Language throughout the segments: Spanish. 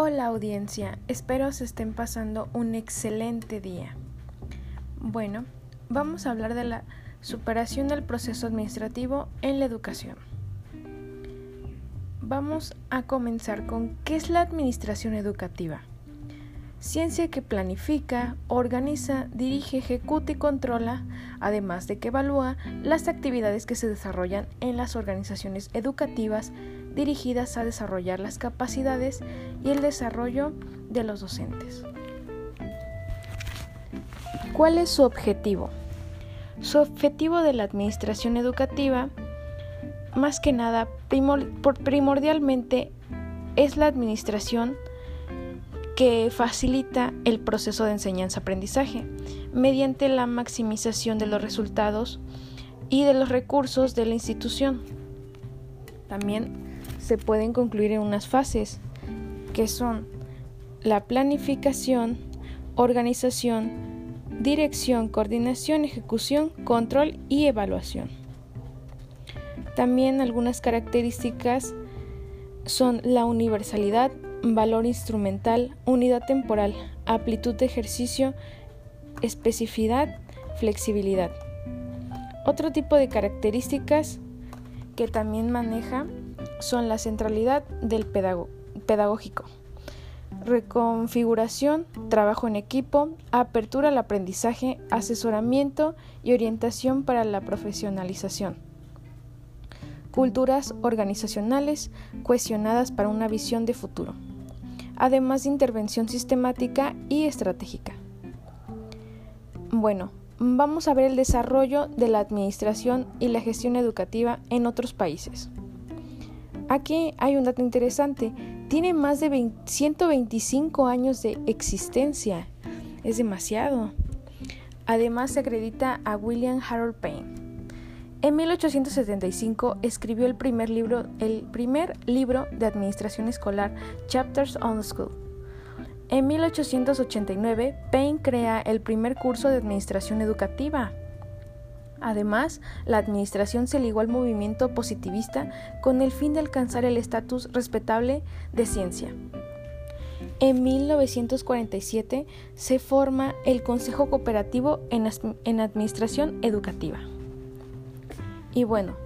Hola audiencia, espero se estén pasando un excelente día. Bueno, vamos a hablar de la superación del proceso administrativo en la educación. Vamos a comenzar con qué es la administración educativa. Ciencia que planifica, organiza, dirige, ejecuta y controla, además de que evalúa las actividades que se desarrollan en las organizaciones educativas dirigidas a desarrollar las capacidades y el desarrollo de los docentes. ¿Cuál es su objetivo? Su objetivo de la administración educativa, más que nada, primordialmente, es la administración que facilita el proceso de enseñanza-aprendizaje mediante la maximización de los resultados y de los recursos de la institución. También se pueden concluir en unas fases que son la planificación, organización, dirección, coordinación, ejecución, control y evaluación. También algunas características son la universalidad, valor instrumental, unidad temporal, amplitud de ejercicio, especificidad, flexibilidad. Otro tipo de características que también maneja son la centralidad del pedagógico, reconfiguración, trabajo en equipo, apertura al aprendizaje, asesoramiento y orientación para la profesionalización culturas organizacionales cuestionadas para una visión de futuro, además de intervención sistemática y estratégica. Bueno, vamos a ver el desarrollo de la administración y la gestión educativa en otros países. Aquí hay un dato interesante, tiene más de 125 años de existencia, es demasiado. Además se acredita a William Harold Payne. En 1875 escribió el primer libro, el primer libro de administración escolar, Chapters on the School. En 1889, Payne crea el primer curso de administración educativa. Además, la administración se ligó al movimiento positivista con el fin de alcanzar el estatus respetable de ciencia. En 1947 se forma el Consejo Cooperativo en Administración Educativa. Y bueno,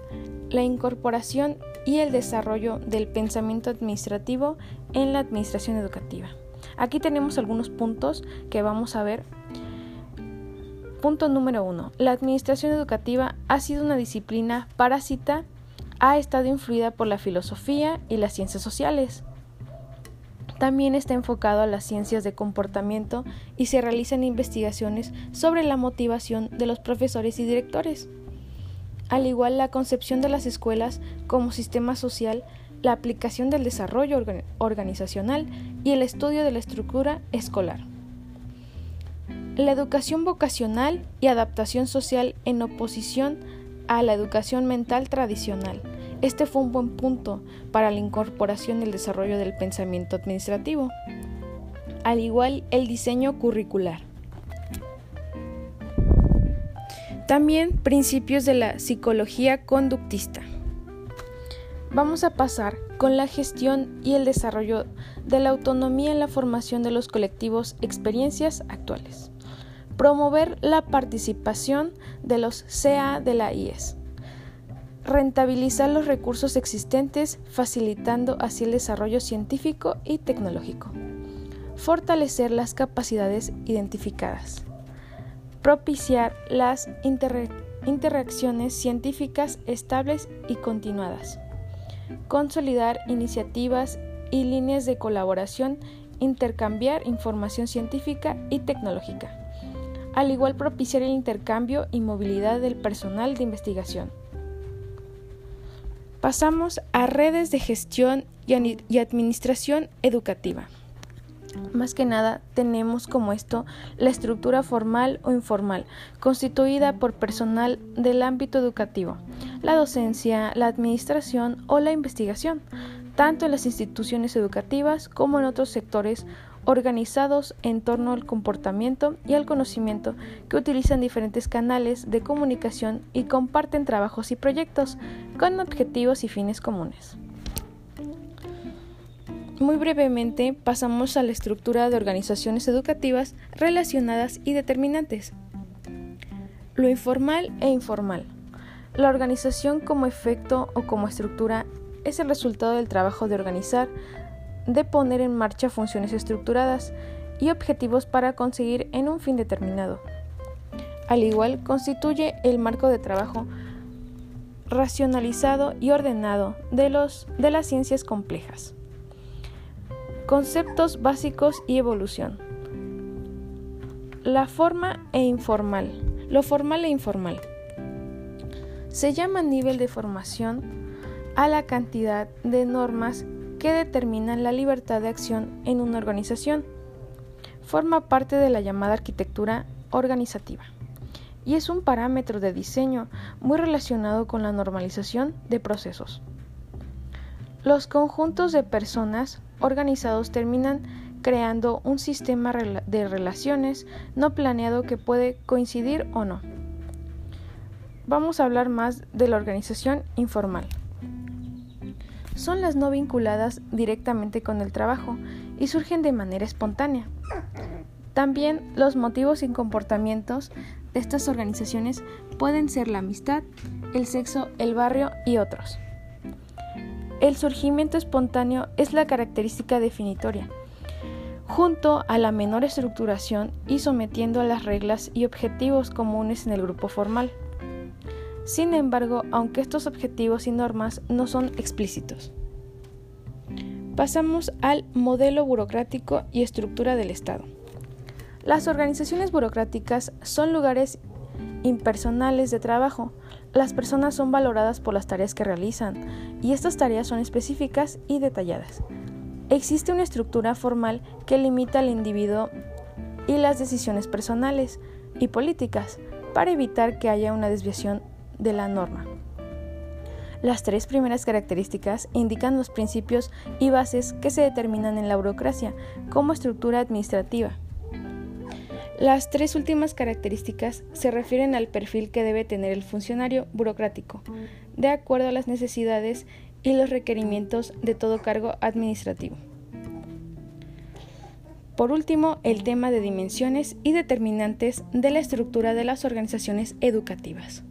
la incorporación y el desarrollo del pensamiento administrativo en la administración educativa. Aquí tenemos algunos puntos que vamos a ver. Punto número uno. La administración educativa ha sido una disciplina parásita, ha estado influida por la filosofía y las ciencias sociales. También está enfocado a las ciencias de comportamiento y se realizan investigaciones sobre la motivación de los profesores y directores al igual la concepción de las escuelas como sistema social, la aplicación del desarrollo organizacional y el estudio de la estructura escolar. La educación vocacional y adaptación social en oposición a la educación mental tradicional. Este fue un buen punto para la incorporación y el desarrollo del pensamiento administrativo, al igual el diseño curricular. También principios de la psicología conductista. Vamos a pasar con la gestión y el desarrollo de la autonomía en la formación de los colectivos experiencias actuales. Promover la participación de los CA de la IES. Rentabilizar los recursos existentes, facilitando así el desarrollo científico y tecnológico. Fortalecer las capacidades identificadas propiciar las interacciones científicas estables y continuadas, consolidar iniciativas y líneas de colaboración, intercambiar información científica y tecnológica, al igual propiciar el intercambio y movilidad del personal de investigación. Pasamos a redes de gestión y administración educativa. Más que nada tenemos como esto la estructura formal o informal, constituida por personal del ámbito educativo, la docencia, la administración o la investigación, tanto en las instituciones educativas como en otros sectores organizados en torno al comportamiento y al conocimiento que utilizan diferentes canales de comunicación y comparten trabajos y proyectos con objetivos y fines comunes. muy brevemente pasamos a la estructura de organizaciones educativas relacionadas y determinantes. Lo informal e informal. La organización como efecto o como estructura es el resultado del trabajo de organizar, de poner en marcha funciones estructuradas y objetivos para conseguir en un fin determinado. Al igual, constituye el marco de trabajo racionalizado y ordenado de, los, de las ciencias complejas. Conceptos básicos y evolución. La forma e informal. Lo formal e informal. Se llama nivel de formación a la cantidad de normas que determinan la libertad de acción en una organización. Forma parte de la llamada arquitectura organizativa y es un parámetro de diseño muy relacionado con la normalización de procesos. Los conjuntos de personas organizados terminan creando un sistema de relaciones no planeado que puede coincidir o no. Vamos a hablar más de la organización informal. Son las no vinculadas directamente con el trabajo y surgen de manera espontánea. También los motivos y comportamientos de estas organizaciones pueden ser la amistad, el sexo, el barrio y otros. El surgimiento espontáneo es la característica definitoria, junto a la menor estructuración y sometiendo a las reglas y objetivos comunes en el grupo formal. Sin embargo, aunque estos objetivos y normas no son explícitos. Pasamos al modelo burocrático y estructura del Estado. Las organizaciones burocráticas son lugares impersonales de trabajo. Las personas son valoradas por las tareas que realizan y estas tareas son específicas y detalladas. Existe una estructura formal que limita al individuo y las decisiones personales y políticas para evitar que haya una desviación de la norma. Las tres primeras características indican los principios y bases que se determinan en la burocracia como estructura administrativa. Las tres últimas características se refieren al perfil que debe tener el funcionario burocrático, de acuerdo a las necesidades y los requerimientos de todo cargo administrativo. Por último, el tema de dimensiones y determinantes de la estructura de las organizaciones educativas.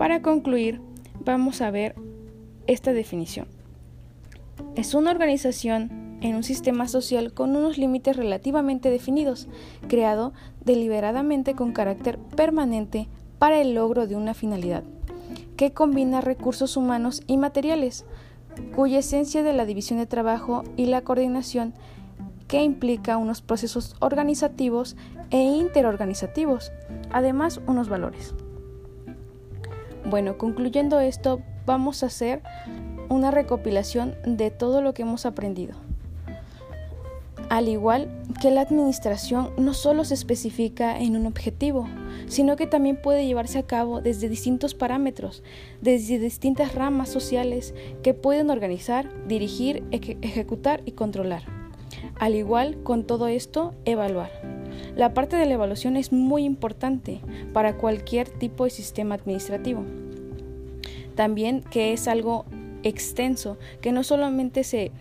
Para concluir, vamos a ver esta definición. Es una organización en un sistema social con unos límites relativamente definidos, creado deliberadamente con carácter permanente para el logro de una finalidad, que combina recursos humanos y materiales, cuya esencia de la división de trabajo y la coordinación que implica unos procesos organizativos e interorganizativos, además unos valores. Bueno, concluyendo esto, vamos a hacer una recopilación de todo lo que hemos aprendido. Al igual que la administración no solo se especifica en un objetivo, sino que también puede llevarse a cabo desde distintos parámetros, desde distintas ramas sociales que pueden organizar, dirigir, ejecutar y controlar. Al igual con todo esto, evaluar. La parte de la evaluación es muy importante para cualquier tipo de sistema administrativo. También que es algo extenso, que no solamente se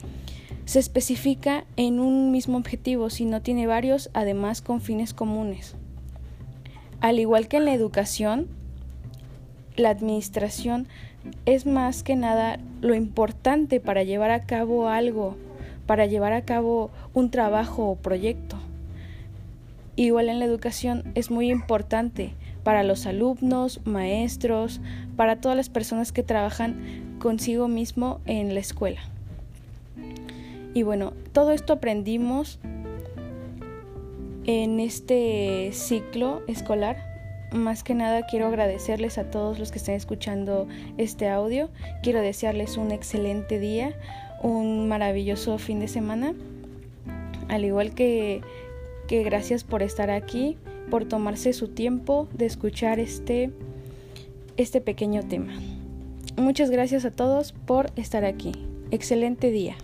se especifica en un mismo objetivo, sino tiene varios, además con fines comunes. Al igual que en la educación, la administración es más que nada lo importante para llevar a cabo algo, para llevar a cabo un trabajo o proyecto. Igual en la educación es muy importante para los alumnos, maestros, para todas las personas que trabajan consigo mismo en la escuela. Y bueno, todo esto aprendimos en este ciclo escolar. Más que nada quiero agradecerles a todos los que estén escuchando este audio. Quiero desearles un excelente día, un maravilloso fin de semana. Al igual que, que gracias por estar aquí, por tomarse su tiempo de escuchar este, este pequeño tema. Muchas gracias a todos por estar aquí. Excelente día.